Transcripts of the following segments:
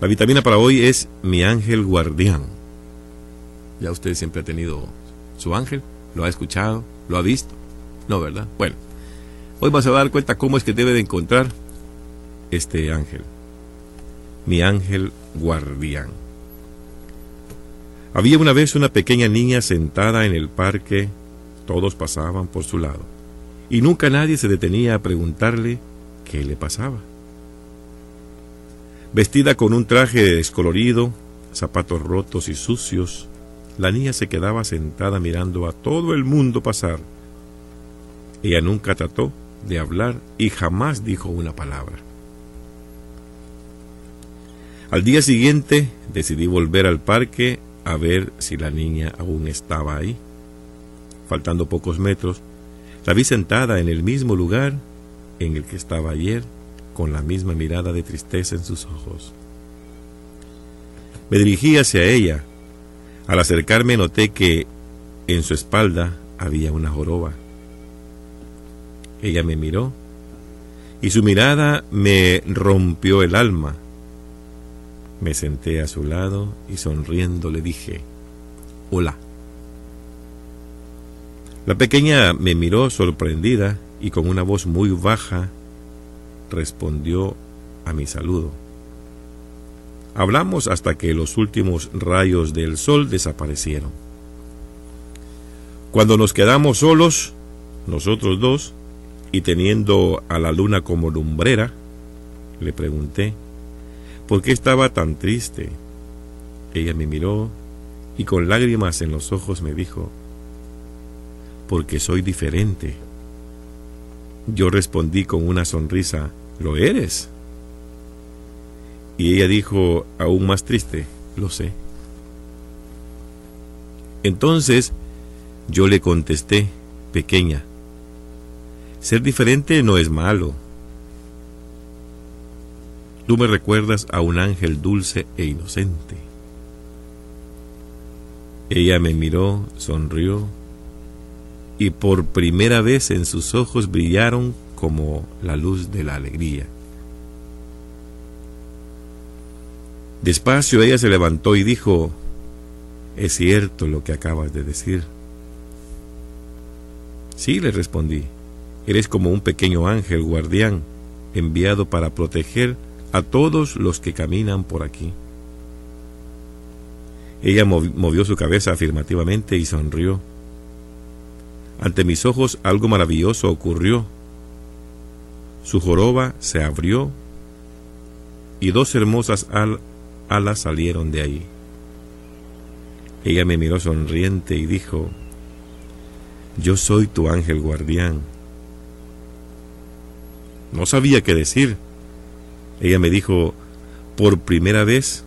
La vitamina para hoy es mi ángel guardián. Ya usted siempre ha tenido su ángel, lo ha escuchado, lo ha visto. No, ¿verdad? Bueno, hoy vas a dar cuenta cómo es que debe de encontrar este ángel. Mi ángel guardián. Había una vez una pequeña niña sentada en el parque, todos pasaban por su lado, y nunca nadie se detenía a preguntarle qué le pasaba. Vestida con un traje descolorido, zapatos rotos y sucios, la niña se quedaba sentada mirando a todo el mundo pasar. Ella nunca trató de hablar y jamás dijo una palabra. Al día siguiente decidí volver al parque a ver si la niña aún estaba ahí. Faltando pocos metros, la vi sentada en el mismo lugar en el que estaba ayer, con la misma mirada de tristeza en sus ojos. Me dirigí hacia ella. Al acercarme noté que en su espalda había una joroba. Ella me miró y su mirada me rompió el alma. Me senté a su lado y sonriendo le dije, Hola. La pequeña me miró sorprendida y con una voz muy baja respondió a mi saludo. Hablamos hasta que los últimos rayos del sol desaparecieron. Cuando nos quedamos solos, nosotros dos, y teniendo a la luna como lumbrera, le pregunté, ¿por qué estaba tan triste? Ella me miró y con lágrimas en los ojos me dijo, porque soy diferente. Yo respondí con una sonrisa, lo eres. Y ella dijo, aún más triste, lo sé. Entonces yo le contesté, pequeña, ser diferente no es malo. Tú me recuerdas a un ángel dulce e inocente. Ella me miró, sonrió, y por primera vez en sus ojos brillaron como la luz de la alegría. Despacio ella se levantó y dijo, es cierto lo que acabas de decir. Sí, le respondí, eres como un pequeño ángel guardián enviado para proteger a todos los que caminan por aquí. Ella movió su cabeza afirmativamente y sonrió. Ante mis ojos algo maravilloso ocurrió. Su joroba se abrió y dos hermosas alas salieron de ahí. Ella me miró sonriente y dijo, Yo soy tu ángel guardián. No sabía qué decir. Ella me dijo, ¿por primera vez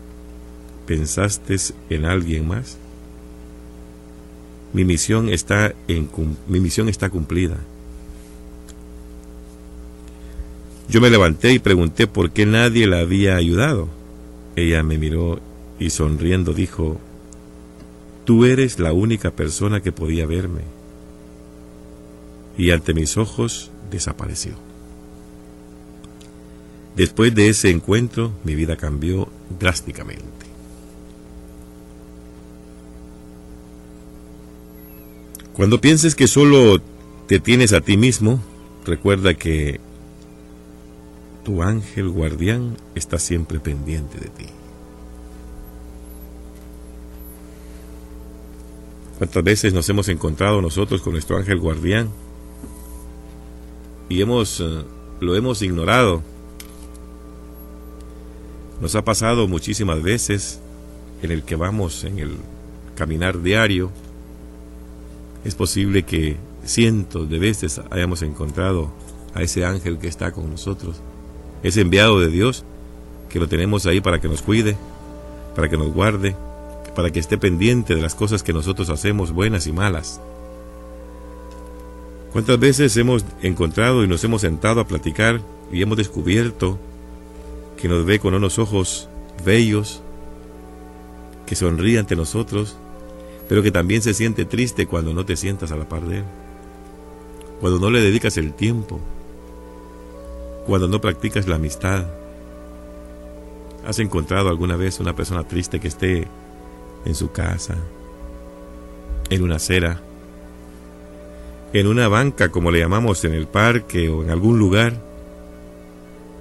pensaste en alguien más? Mi misión está, en, mi misión está cumplida. Yo me levanté y pregunté por qué nadie la había ayudado. Ella me miró y sonriendo dijo, Tú eres la única persona que podía verme. Y ante mis ojos desapareció. Después de ese encuentro, mi vida cambió drásticamente. Cuando pienses que solo te tienes a ti mismo, recuerda que tu ángel guardián está siempre pendiente de ti. ¿Cuántas veces nos hemos encontrado nosotros con nuestro ángel guardián y hemos eh, lo hemos ignorado? Nos ha pasado muchísimas veces en el que vamos en el caminar diario es posible que cientos de veces hayamos encontrado a ese ángel que está con nosotros, ese enviado de Dios que lo tenemos ahí para que nos cuide, para que nos guarde, para que esté pendiente de las cosas que nosotros hacemos, buenas y malas. ¿Cuántas veces hemos encontrado y nos hemos sentado a platicar y hemos descubierto que nos ve con unos ojos bellos, que sonríe ante nosotros, pero que también se siente triste cuando no te sientas a la par de Él, cuando no le dedicas el tiempo, cuando no practicas la amistad. ¿Has encontrado alguna vez una persona triste que esté en su casa, en una acera, en una banca, como le llamamos, en el parque o en algún lugar,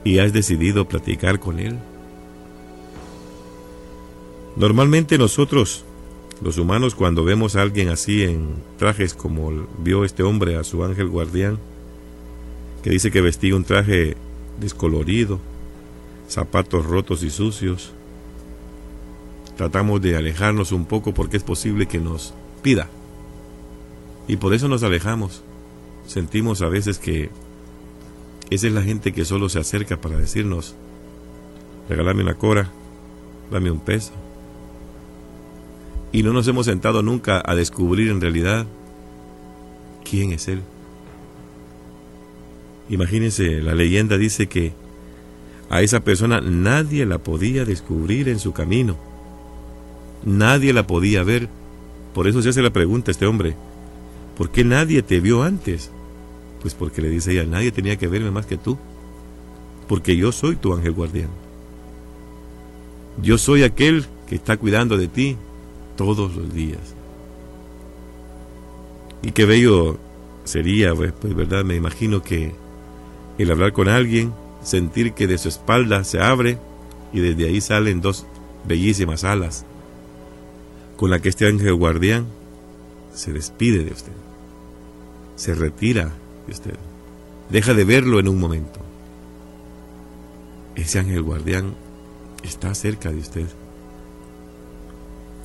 y has decidido platicar con él? Normalmente nosotros, los humanos, cuando vemos a alguien así en trajes como vio este hombre a su ángel guardián, que dice que vestía un traje descolorido, zapatos rotos y sucios, tratamos de alejarnos un poco porque es posible que nos pida. Y por eso nos alejamos. Sentimos a veces que esa es la gente que solo se acerca para decirnos, regálame una cora, dame un peso. Y no nos hemos sentado nunca a descubrir en realidad quién es Él. Imagínense, la leyenda dice que a esa persona nadie la podía descubrir en su camino. Nadie la podía ver. Por eso se hace la pregunta a este hombre, ¿por qué nadie te vio antes? Pues porque le dice ella, nadie tenía que verme más que tú, porque yo soy tu ángel guardián. Yo soy aquel que está cuidando de ti todos los días. Y qué bello sería, pues, pues verdad, me imagino que el hablar con alguien, sentir que de su espalda se abre y desde ahí salen dos bellísimas alas, con la que este ángel guardián se despide de usted, se retira de usted, deja de verlo en un momento. Ese ángel guardián está cerca de usted.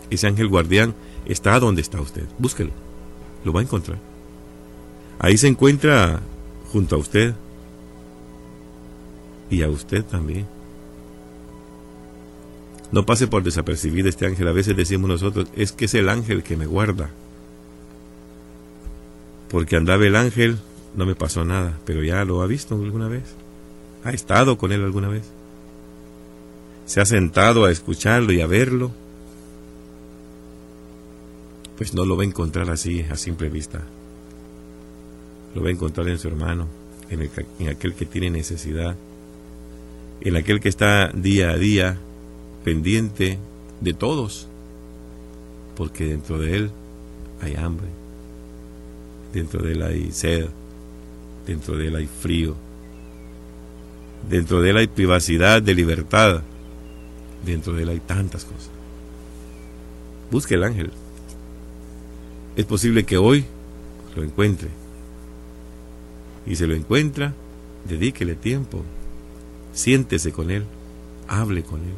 Ese ángel guardián está donde está usted. Búsquelo. Lo va a encontrar. Ahí se encuentra junto a usted, y a usted también. No pase por desapercibido este ángel. A veces decimos nosotros, es que es el ángel que me guarda. Porque andaba el ángel, no me pasó nada, pero ya lo ha visto alguna vez. Ha estado con él alguna vez. Se ha sentado a escucharlo y a verlo. Pues no lo va a encontrar así, a simple vista. Lo va a encontrar en su hermano, en, en aquel que tiene necesidad en aquel que está día a día pendiente de todos, porque dentro de él hay hambre, dentro de él hay sed, dentro de él hay frío, dentro de él hay privacidad de libertad, dentro de él hay tantas cosas. Busque el ángel. Es posible que hoy lo encuentre. Y si lo encuentra, dedíquele tiempo, Siéntese con él, hable con él.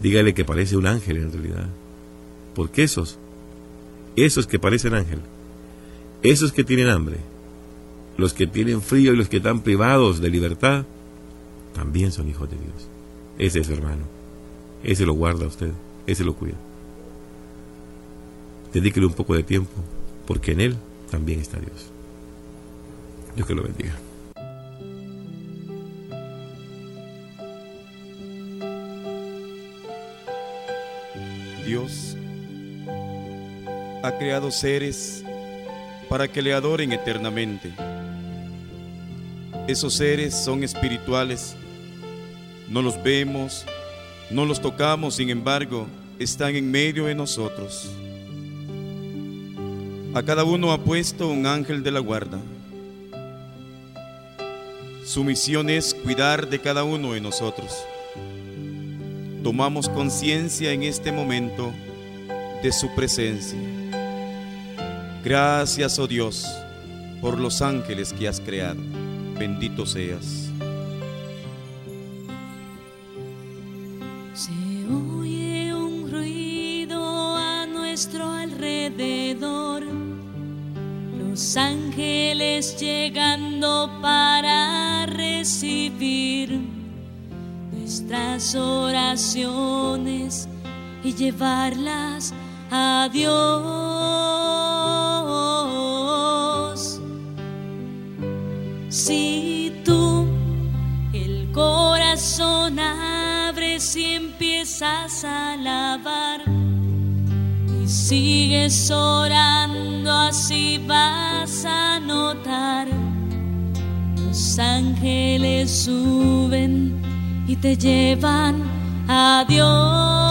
Dígale que parece un ángel en realidad. Porque esos, esos que parecen ángel, esos que tienen hambre, los que tienen frío y los que están privados de libertad, también son hijos de Dios. Ese es su hermano. Ese lo guarda usted, ese lo cuida. Dedíquele un poco de tiempo, porque en él también está Dios. Dios que lo bendiga. Dios ha creado seres para que le adoren eternamente. Esos seres son espirituales, no los vemos, no los tocamos, sin embargo, están en medio de nosotros. A cada uno ha puesto un ángel de la guarda. Su misión es cuidar de cada uno de nosotros tomamos conciencia en este momento de su presencia. Gracias, oh Dios, por los ángeles que has creado. Bendito seas. Se oye un ruido a nuestro alrededor, los ángeles llegando para recibir nuestras oraciones y llevarlas a Dios. Si tú el corazón abres y empiezas a alabar y sigues orando, así vas a notar los ángeles suben y te llevan a Dios.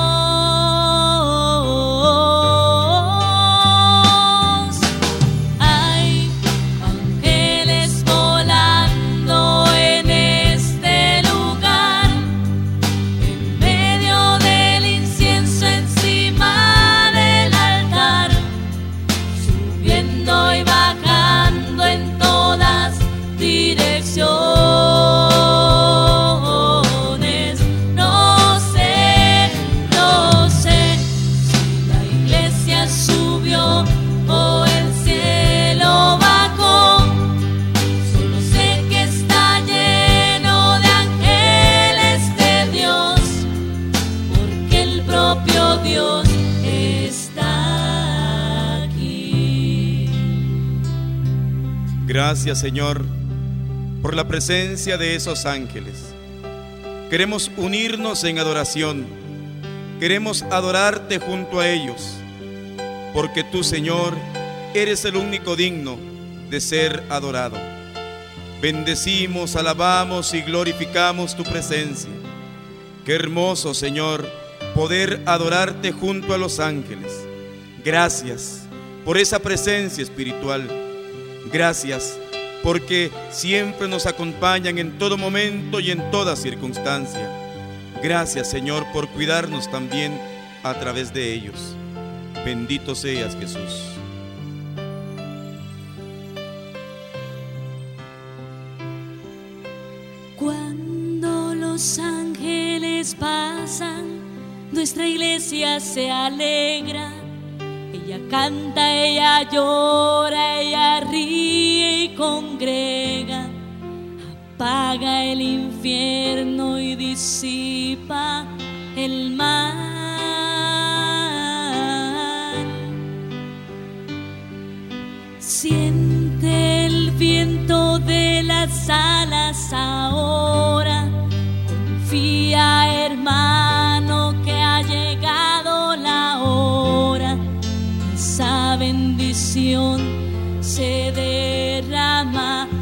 Señor por la presencia de esos ángeles. Queremos unirnos en adoración. Queremos adorarte junto a ellos. Porque tú Señor eres el único digno de ser adorado. Bendecimos, alabamos y glorificamos tu presencia. Qué hermoso Señor poder adorarte junto a los ángeles. Gracias por esa presencia espiritual. Gracias porque siempre nos acompañan en todo momento y en toda circunstancia. Gracias Señor por cuidarnos también a través de ellos. Bendito seas Jesús. Cuando los ángeles pasan, nuestra iglesia se alegra. Ella canta, ella llora, ella ríe Congrega, Apaga el infierno y disipa el mal. Siente el viento de las alas ahora. Confía, hermano, que ha llegado la hora. Esa bendición se derrama.